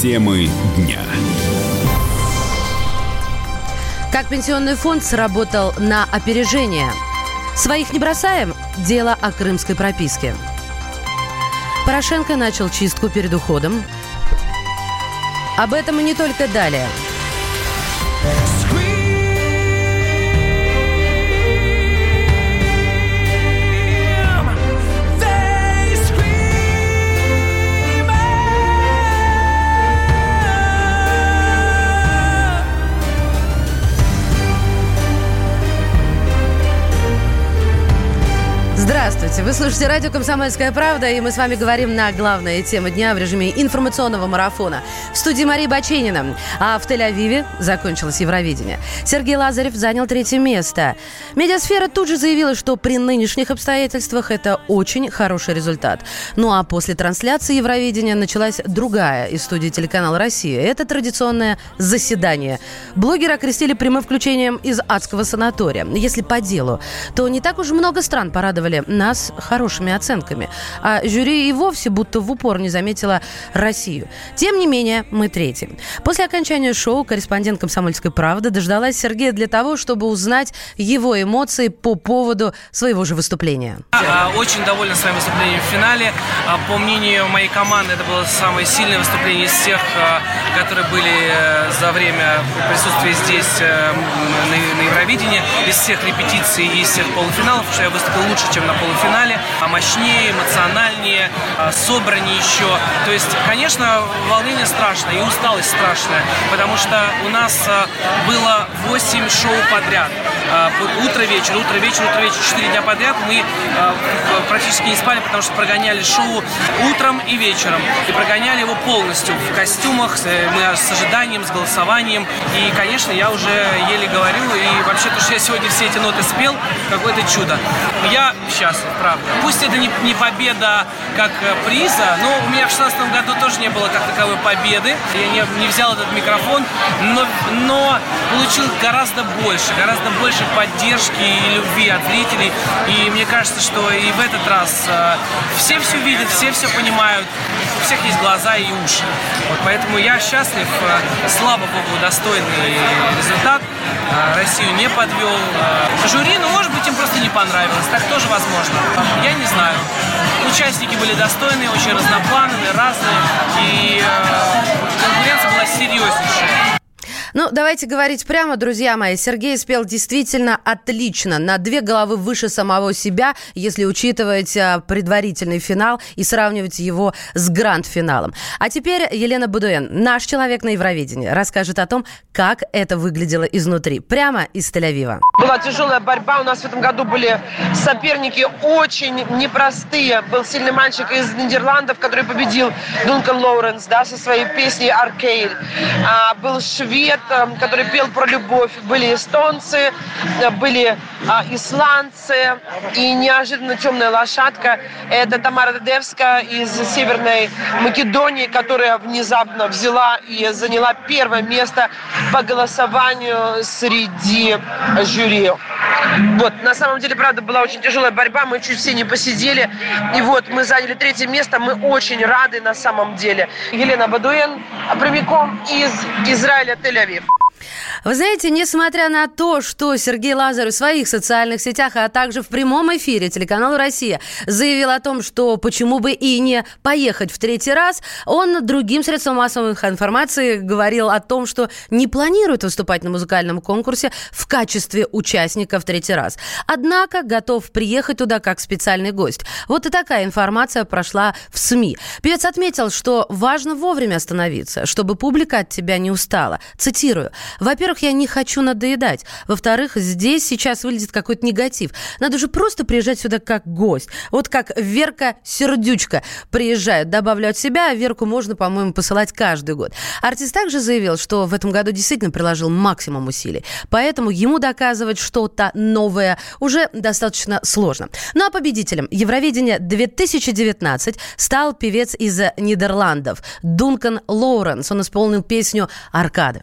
Темы дня. Как пенсионный фонд сработал на опережение? Своих не бросаем? Дело о крымской прописке. Порошенко начал чистку перед уходом. Об этом и не только далее. Здравствуйте! Вы слушаете радио «Комсомольская правда», и мы с вами говорим на главные темы дня в режиме информационного марафона. В студии Мария Баченина. А в Тель-Авиве закончилось Евровидение. Сергей Лазарев занял третье место. Медиасфера тут же заявила, что при нынешних обстоятельствах это очень хороший результат. Ну а после трансляции Евровидения началась другая из студии телеканала «Россия». Это традиционное заседание. Блогеры окрестили прямым включением из адского санатория. Если по делу, то не так уж много стран порадовали нас хорошими оценками. А жюри и вовсе будто в упор не заметила Россию. Тем не менее, мы третьи. После окончания шоу корреспондент «Комсомольской правды» дождалась Сергея для того, чтобы узнать его эмоции по поводу своего же выступления. А, очень доволен своим выступлением в финале. А, по мнению моей команды, это было самое сильное выступление из всех, а, которые были э, за время присутствия здесь э, на Евровидении, из всех репетиций и из всех полуфиналов, что я выступил лучше, чем на полуфинале, а мощнее, эмоциональнее, а, собраннее еще. То есть, конечно, волнение страшное и усталость страшная, потому что у нас а, было 8 шоу подряд. А, утро-вечер, утро-вечер, утро-вечер, 4 дня подряд мы практически не спали, потому что прогоняли шоу утром и вечером. И прогоняли его полностью в костюмах, мы с ожиданием, с голосованием. И, конечно, я уже еле говорю, и вообще то, что я сегодня все эти ноты спел, какое-то чудо. Я счастлив, правда. Пусть это не, не победа как э, приза, но у меня в 2016 году тоже не было как таковой победы. Я не, не взял этот микрофон, но, но получил гораздо больше, гораздо больше поддержки и любви от зрителей. И мне кажется, что и в этот раз э, все все видят, все все понимают, у всех есть глаза и уши. Вот поэтому я счастлив, э, слава богу, достойный результат. Э, Россию не подвел. Э, жюри, ну, может быть, им просто не понравилось. Так тоже возможно. Я не знаю. Участники были достойные, очень разноплановые, разные. И конкуренция была серьезнейшая. Ну, давайте говорить прямо, друзья мои. Сергей спел действительно отлично. На две головы выше самого себя, если учитывать а, предварительный финал и сравнивать его с гранд-финалом. А теперь Елена Будуэн, наш человек на Евровидении, расскажет о том, как это выглядело изнутри, прямо из Тель-Авива. Была тяжелая борьба. У нас в этом году были соперники очень непростые. Был сильный мальчик из Нидерландов, который победил Дункан Лоуренс, да, со своей песней «Аркейд». А, был швед, который пел про любовь. Были эстонцы, были а, исландцы и неожиданно темная лошадка. Это Тамара Дедевска из Северной Македонии, которая внезапно взяла и заняла первое место по голосованию среди жюри. Вот, на самом деле, правда, была очень тяжелая борьба, мы чуть все не посидели. И вот, мы заняли третье место, мы очень рады на самом деле. Елена Бадуэн прямиком из Израиля, Тель-Авив. Вы знаете, несмотря на то, что Сергей Лазарев в своих социальных сетях, а также в прямом эфире телеканала «Россия» заявил о том, что почему бы и не поехать в третий раз, он другим средствам массовой информации говорил о том, что не планирует выступать на музыкальном конкурсе в качестве участника в третий раз. Однако готов приехать туда как специальный гость. Вот и такая информация прошла в СМИ. Певец отметил, что важно вовремя остановиться, чтобы публика от тебя не устала. Цитирую. Во-первых, я не хочу надоедать. Во-вторых, здесь сейчас выглядит какой-то негатив. Надо же просто приезжать сюда как гость. Вот как Верка Сердючка приезжает. Добавлю от себя, а Верку можно, по-моему, посылать каждый год. Артист также заявил, что в этом году действительно приложил максимум усилий. Поэтому ему доказывать что-то новое уже достаточно сложно. Ну а победителем Евровидения 2019 стал певец из Нидерландов Дункан Лоуренс. Он исполнил песню «Аркады».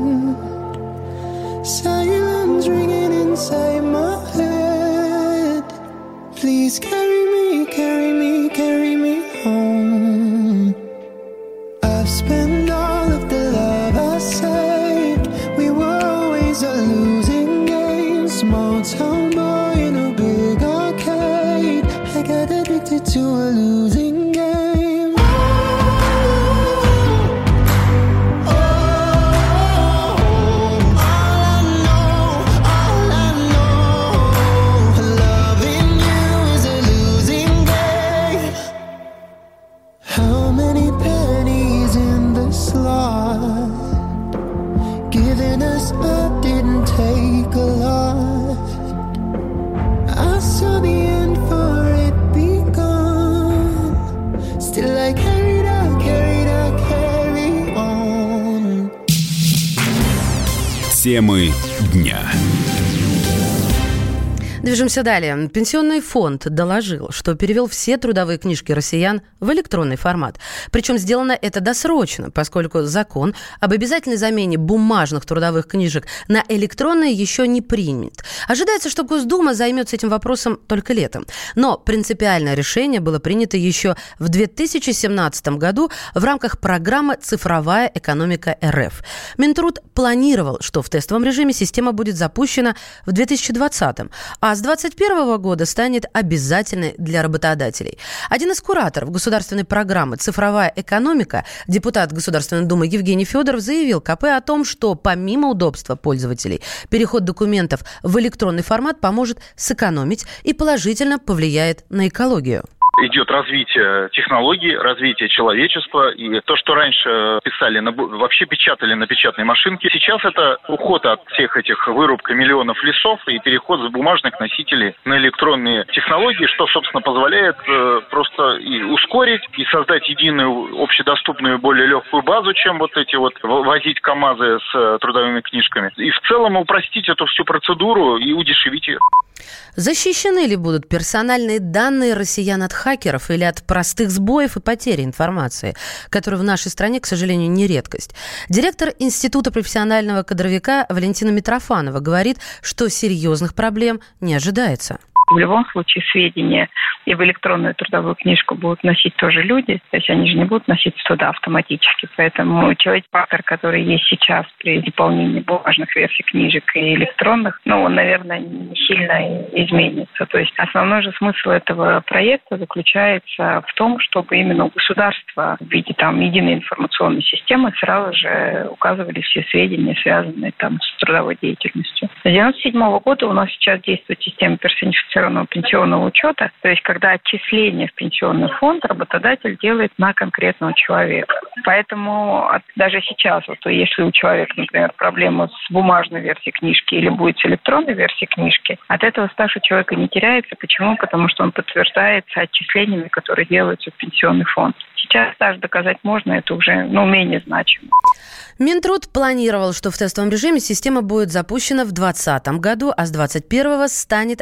Silence ringing inside my head. Please Темы дня. Движемся далее. Пенсионный фонд доложил, что перевел все трудовые книжки россиян в электронный формат. Причем сделано это досрочно, поскольку закон об обязательной замене бумажных трудовых книжек на электронные еще не принят. Ожидается, что Госдума займется этим вопросом только летом. Но принципиальное решение было принято еще в 2017 году в рамках программы «Цифровая экономика РФ». Минтруд планировал, что в тестовом режиме система будет запущена в 2020, а с 2021 года станет обязательной для работодателей. Один из кураторов государственной программы «Цифровая экономика», депутат Государственной Думы Евгений Федоров заявил КП о том, что помимо удобства пользователей, переход документов в электронный формат поможет сэкономить и положительно повлияет на экологию идет развитие технологий, развитие человечества. И то, что раньше писали, вообще печатали на печатной машинке, сейчас это уход от всех этих вырубка миллионов лесов и переход с бумажных носителей на электронные технологии, что, собственно, позволяет э, просто и ускорить, и создать единую общедоступную, более легкую базу, чем вот эти вот возить КАМАЗы с э, трудовыми книжками. И в целом упростить эту всю процедуру и удешевить ее. Защищены ли будут персональные данные россиян от хакеров или от простых сбоев и потери информации, которые в нашей стране, к сожалению, не редкость? Директор Института профессионального кадровика Валентина Митрофанова говорит, что серьезных проблем не ожидается в любом случае сведения и в электронную трудовую книжку будут носить тоже люди, то есть они же не будут носиться туда автоматически. Поэтому человек фактор, который есть сейчас при заполнении бумажных версий книжек и электронных, ну, он, наверное, не сильно изменится. То есть основной же смысл этого проекта заключается в том, чтобы именно у государства в виде там единой информационной системы сразу же указывали все сведения, связанные там с трудовой деятельностью. С 1997 года у нас сейчас действует система персонифицированного пенсионного учета, то есть когда отчисление в пенсионный фонд работодатель делает на конкретного человека. Поэтому даже сейчас, вот если у человека, например, проблема с бумажной версией книжки или будет с электронной версией книжки, от этого стаж у человека не теряется. Почему? Потому что он подтверждается отчислениями, которые делаются в пенсионный фонд. Сейчас стаж доказать можно, это уже ну, менее значимо. Минтруд планировал, что в тестовом режиме система будет запущена в 2020 году, а с 2021 станет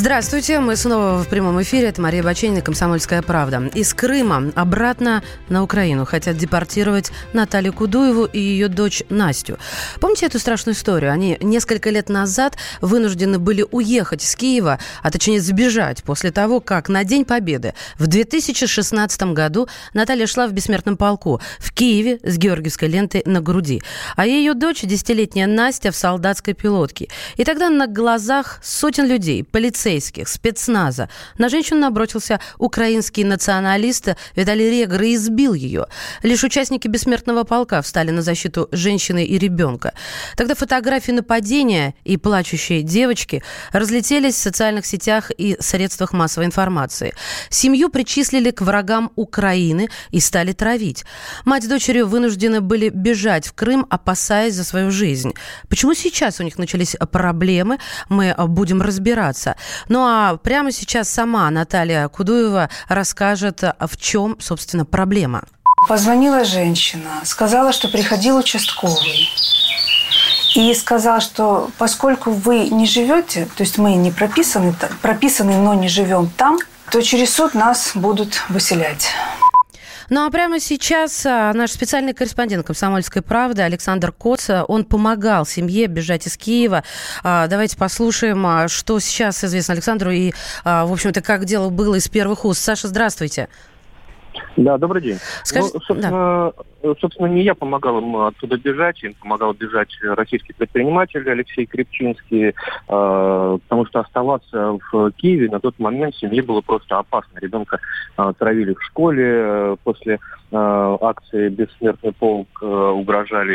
Здравствуйте, мы снова в прямом эфире. Это Мария Баченина, «Комсомольская правда». Из Крыма обратно на Украину хотят депортировать Наталью Кудуеву и ее дочь Настю. Помните эту страшную историю? Они несколько лет назад вынуждены были уехать из Киева, а точнее сбежать после того, как на День Победы в 2016 году Наталья шла в бессмертном полку в Киеве с георгиевской лентой на груди, а ее дочь, десятилетняя Настя, в солдатской пилотке. И тогда на глазах сотен людей, полицейских, полицейских, спецназа. На женщину набросился украинский националист Виталий Регр и избил ее. Лишь участники бессмертного полка встали на защиту женщины и ребенка. Тогда фотографии нападения и плачущие девочки разлетелись в социальных сетях и средствах массовой информации. Семью причислили к врагам Украины и стали травить. Мать с дочерью вынуждены были бежать в Крым, опасаясь за свою жизнь. Почему сейчас у них начались проблемы, мы будем разбираться. Ну а прямо сейчас сама Наталья Кудуева расскажет, в чем, собственно, проблема. Позвонила женщина, сказала, что приходил участковый. И сказала, что поскольку вы не живете, то есть мы не прописаны, прописаны, но не живем там, то через суд нас будут выселять. Ну а прямо сейчас а, наш специальный корреспондент «Комсомольской правды» Александр Коц, он помогал семье бежать из Киева. А, давайте послушаем, а, что сейчас известно Александру и, в общем-то, как дело было из первых уст. Саша, здравствуйте. Да, добрый день. Скажи... Ну, собственно, да. собственно, не я помогал им оттуда бежать, им помогал бежать российский предприниматель Алексей Крепчинский, э, потому что оставаться в Киеве на тот момент семье было просто опасно. Ребенка э, травили в школе, э, после э, акции «Бессмертный полк» э, угрожали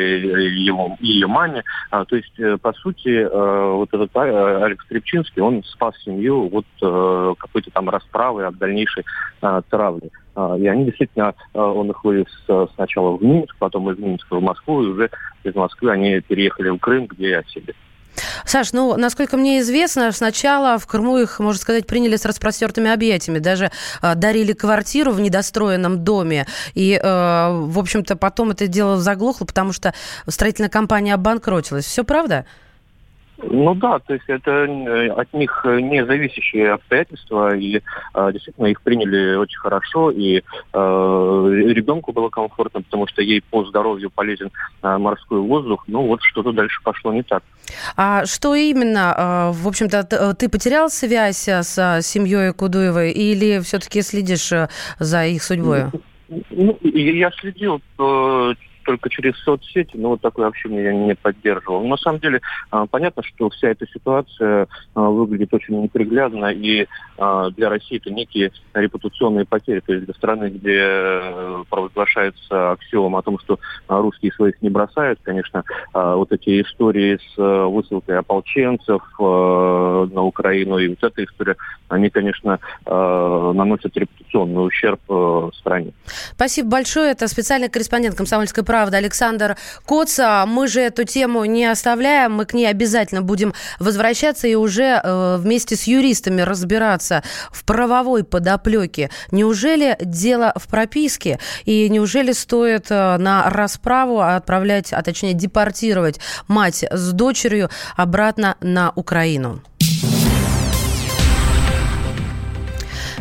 его, ее маме. А, то есть, э, по сути, э, вот этот э, Алекс Крепчинский, он спас семью от э, какой-то там расправы, от дальнейшей э, травли. И они действительно, а, он их вывез а, сначала в Минск, потом из Минска в Москву, и уже из Москвы они переехали в Крым, где и осели. Саш, ну, насколько мне известно, сначала в Крыму их, можно сказать, приняли с распростертыми объятиями. Даже э, дарили квартиру в недостроенном доме. И, э, в общем-то, потом это дело заглохло, потому что строительная компания обанкротилась. Все правда? Ну да, то есть это э, от них не зависящие обстоятельства, и э, действительно их приняли очень хорошо, и э, ребенку было комфортно, потому что ей по здоровью полезен э, морской воздух. Ну вот что-то дальше пошло не так. А что именно, э, в общем-то, э, ты потерял связь с семьей Кудуевой или все-таки следишь за их судьбой? Ну, я следил только через соцсети, но вот такое общение я не поддерживал. на самом деле а, понятно, что вся эта ситуация а, выглядит очень неприглядно, и а, для России это некие репутационные потери. То есть для страны, где э, провозглашается аксиом о том, что русские своих не бросают, конечно, вот эти истории с э, высылкой ополченцев э, на Украину и вот эта история, они, конечно, наносят репутационный ущерб стране. Спасибо большое. Это специальный корреспондент «Комсомольской правды» правда, Александр Коца. Мы же эту тему не оставляем, мы к ней обязательно будем возвращаться и уже э, вместе с юристами разбираться в правовой подоплеке. Неужели дело в прописке? И неужели стоит э, на расправу отправлять, а точнее депортировать мать с дочерью обратно на Украину?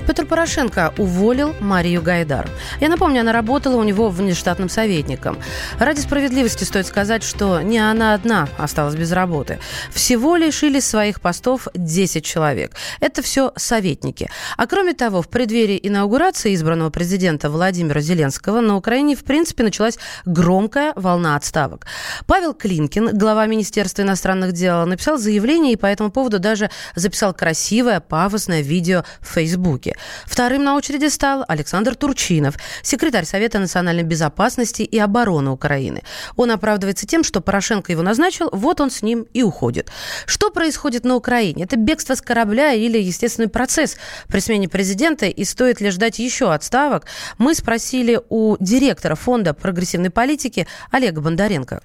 Петр Порошенко уволил Марию Гайдар. Я напомню, она работала у него внештатным советником. Ради справедливости стоит сказать, что не она одна осталась без работы. Всего лишились своих постов 10 человек. Это все советники. А кроме того, в преддверии инаугурации избранного президента Владимира Зеленского на Украине, в принципе, началась громкая волна отставок. Павел Клинкин, глава Министерства иностранных дел, написал заявление и по этому поводу даже записал красивое, пафосное видео в Фейсбуке. Вторым на очереди стал Александр Турчинов, секретарь Совета национальной безопасности и обороны Украины. Он оправдывается тем, что Порошенко его назначил, вот он с ним и уходит. Что происходит на Украине? Это бегство с корабля или естественный процесс при смене президента и стоит ли ждать еще отставок? Мы спросили у директора фонда прогрессивной политики Олега Бондаренко.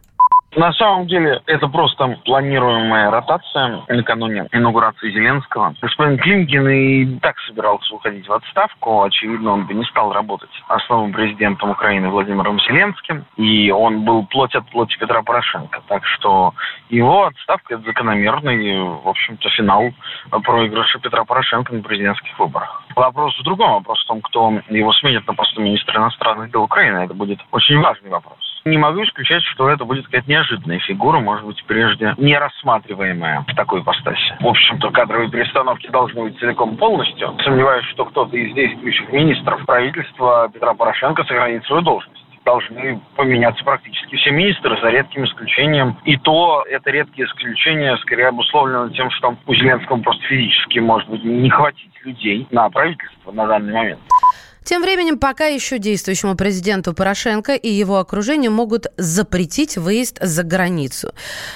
На самом деле это просто планируемая ротация накануне инаугурации Зеленского. Господин Климкин и так собирался уходить в отставку. Очевидно, он бы не стал работать основным президентом Украины Владимиром Зеленским. И он был плоть от плоти Петра Порошенко. Так что его отставка – это закономерный, в общем-то, финал проигрыша Петра Порошенко на президентских выборах. Вопрос в другом. Вопрос в том, кто его сменит на посту министра иностранных дел Украины. Это будет очень важный вопрос. Не могу исключать, что это будет какая-то неожиданная фигура, может быть, прежде не рассматриваемая в такой ипостаси. В общем-то, кадровые перестановки должны быть целиком полностью. Сомневаюсь, что кто-то из действующих министров правительства Петра Порошенко сохранит свою должность должны поменяться практически все министры, за редким исключением. И то это редкие исключения скорее обусловлено тем, что у Зеленского просто физически, может быть, не хватить людей на правительство на данный момент. Тем временем, пока еще действующему президенту Порошенко и его окружению могут запретить выезд за границу.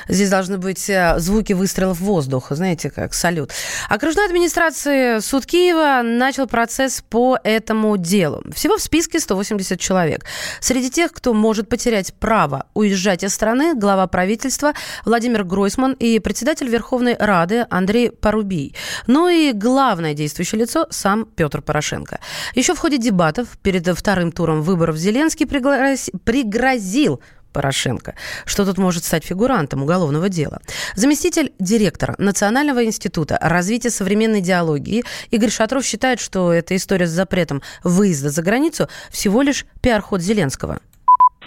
Здесь должны быть э, звуки выстрелов в воздух, знаете, как салют. Окружная администрация суд Киева начал процесс по этому делу. Всего в списке 180 человек. Среди тех, кто может потерять право уезжать из страны, глава правительства Владимир Гройсман и председатель Верховной Рады Андрей Порубий. Ну и главное действующее лицо сам Петр Порошенко. Еще в ходе дебатов перед вторым туром выборов Зеленский пригрозил Порошенко, что тут может стать фигурантом уголовного дела. Заместитель директора Национального института развития современной диалогии Игорь Шатров считает, что эта история с запретом выезда за границу всего лишь пиар-ход Зеленского.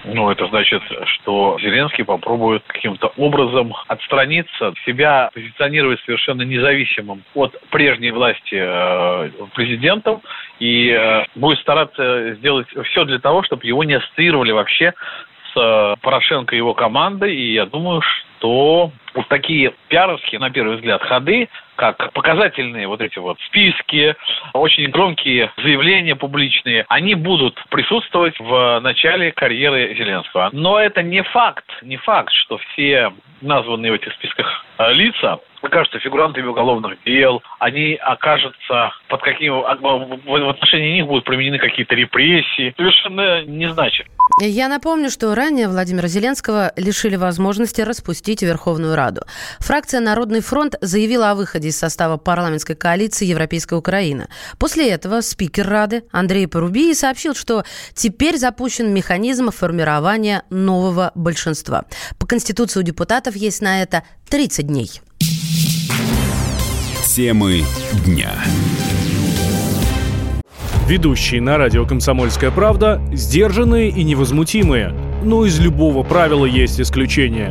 Ну, это значит, что Зеленский попробует каким-то образом отстраниться, себя позиционировать совершенно независимым от прежней власти э, президентом и э, будет стараться сделать все для того, чтобы его не ассоциировали вообще с э, Порошенко и его командой. И я думаю, что вот такие пиаровские, на первый взгляд, ходы, как показательные вот эти вот списки, очень громкие заявления публичные, они будут присутствовать в начале карьеры Зеленского. Но это не факт, не факт, что все названные в этих списках э, лица окажутся фигурантами уголовных дел, они окажутся под каким в отношении них будут применены какие-то репрессии, совершенно не значит. Я напомню, что ранее Владимира Зеленского лишили возможности распустить Верховную Раду. Фракция «Народный фронт» заявила о выходе из состава парламентской коалиции «Европейская Украина». После этого спикер Рады Андрей Порубий сообщил, что теперь запущен механизм формирования нового большинства. По Конституции у депутатов есть на это 30 дней. Темы дня. Ведущие на радио «Комсомольская правда» сдержанные и невозмутимые. Но из любого правила есть исключение.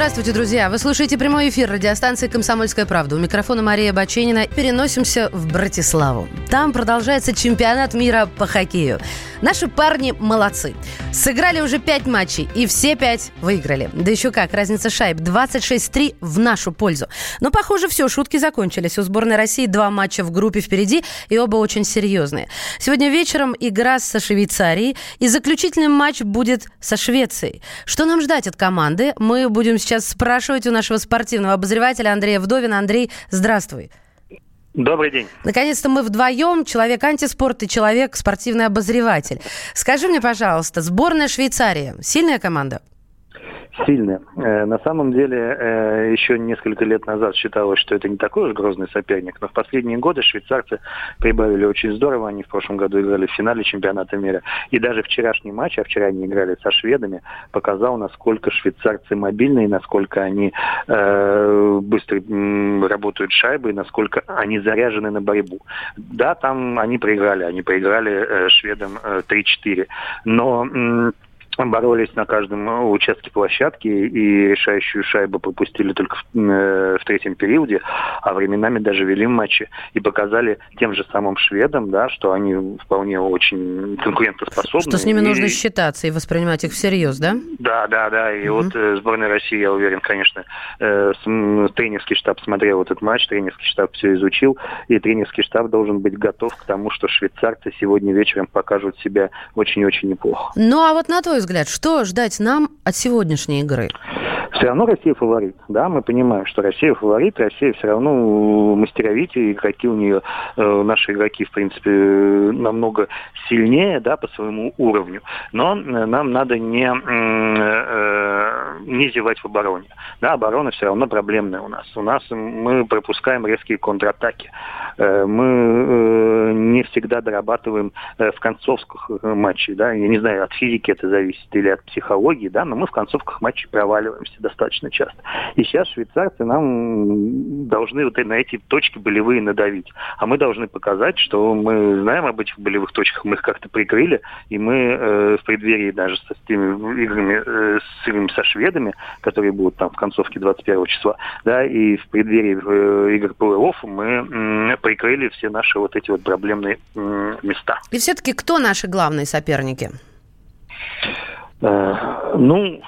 Здравствуйте, друзья! Вы слушаете прямой эфир радиостанции «Комсомольская правда». У микрофона Мария Баченина. Переносимся в Братиславу. Там продолжается чемпионат мира по хоккею. Наши парни молодцы. Сыграли уже пять матчей, и все пять выиграли. Да еще как, разница шайб 26-3 в нашу пользу. Но, похоже, все, шутки закончились. У сборной России два матча в группе впереди, и оба очень серьезные. Сегодня вечером игра со Швейцарией, и заключительный матч будет со Швецией. Что нам ждать от команды? Мы будем сейчас спрашивать у нашего спортивного обозревателя Андрея Вдовина. Андрей, здравствуй. Добрый день. Наконец-то мы вдвоем, человек антиспорт и человек спортивный обозреватель. Скажи мне, пожалуйста, сборная Швейцария, сильная команда? Сильные. Э, на самом деле, э, еще несколько лет назад считалось, что это не такой уж грозный соперник, но в последние годы швейцарцы прибавили очень здорово. Они в прошлом году играли в финале чемпионата мира. И даже вчерашний матч, а вчера они играли со шведами, показал, насколько швейцарцы мобильные, насколько они э, быстро работают шайбой, насколько они заряжены на борьбу. Да, там они проиграли, они проиграли шведам э, 3-4. Но... боролись на каждом ну, участке площадки и решающую шайбу пропустили только в, э, в третьем периоде, а временами даже вели матчи и показали тем же самым шведам, да, что они вполне очень конкурентоспособны. Что с ними и... нужно считаться и воспринимать их всерьез, да? Да, да, да. И угу. вот э, сборная России, я уверен, конечно, э, с, тренерский штаб смотрел этот матч, тренерский штаб все изучил, и тренерский штаб должен быть готов к тому, что швейцарцы сегодня вечером покажут себя очень-очень неплохо. Ну, а вот на твой взгляд, взгляд, что ждать нам от сегодняшней игры? Все равно Россия фаворит, да, мы понимаем, что Россия фаворит, Россия все равно мастеровитее, игроки у нее, э, наши игроки, в принципе, намного сильнее, да, по своему уровню, но э, нам надо не, э, не зевать в обороне, да, оборона все равно проблемная у нас, у нас мы пропускаем резкие контратаки, мы не всегда дорабатываем э, в концовках э, матчей, да, я не знаю, от физики это зависит или от психологии, да, но мы в концовках матчей проваливаемся достаточно часто. И сейчас швейцарцы нам должны вот на эти точки болевые надавить, а мы должны показать, что мы знаем об этих болевых точках, мы их как-то прикрыли, и мы э, в преддверии даже с теми играми, э, с играми со шведами, которые будут там в концовке 21 числа, да, и в преддверии э, игр плей-офф мы э, прикрыли все наши вот эти вот проблемные места. И все-таки кто наши главные соперники? Э, ну,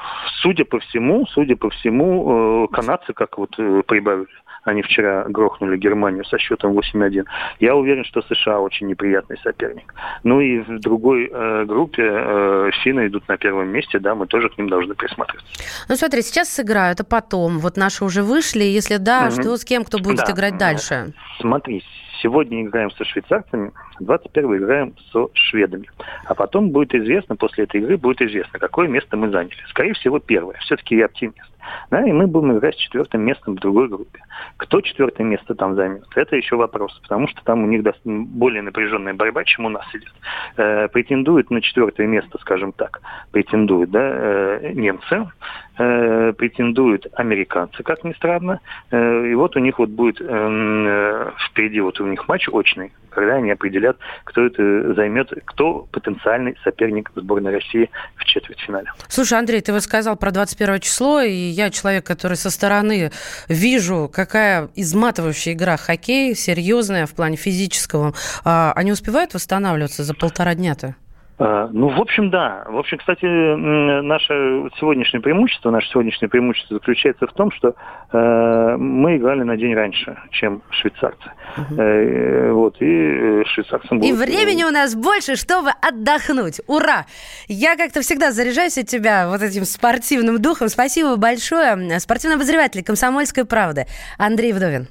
судя по всему, судя по всему, э, канадцы как вот э, прибавили они вчера грохнули Германию со счетом 8-1. Я уверен, что США очень неприятный соперник. Ну и в другой э, группе э, финны идут на первом месте, да, мы тоже к ним должны присмотреться. Ну смотри, сейчас сыграют, а потом, вот наши уже вышли, если да, угу. что с кем, кто будет да. играть дальше? Смотри, сегодня играем со швейцарцами, 21 играем со шведами. А потом будет известно, после этой игры будет известно, какое место мы заняли. Скорее всего, первое. Все-таки я оптимист. Да, и мы будем играть с четвертым местом в другой группе. Кто четвертое место там займет, это еще вопрос, потому что там у них более напряженная борьба, чем у нас идет. Э, претендуют на четвертое место, скажем так, претендуют да, э, немцы, э, претендуют американцы, как ни странно. Э, и вот у них вот будет э, э, впереди вот у них матч очный, когда они определят, кто это займет, кто потенциальный соперник сборной России в четвертьфинале. Слушай, Андрей, ты вот сказал про 21 число, и я человек, который со стороны вижу, какая изматывающая игра хоккей, серьезная в плане физического. А они успевают восстанавливаться за полтора дня-то? А, ну, в общем, да. В общем, кстати, наше сегодняшнее преимущество, наше сегодняшнее преимущество заключается в том, что э, мы играли на день раньше, чем швейцарцы. Угу. Э, вот, и э, швейцарцам И времени у нас больше, чтобы отдохнуть. Ура! Я как-то всегда заряжаюсь от тебя вот этим спортивным духом. Спасибо большое. Спортивный обозреватель «Комсомольской правды» Андрей Вдовин.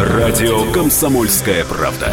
Радио «Комсомольская правда».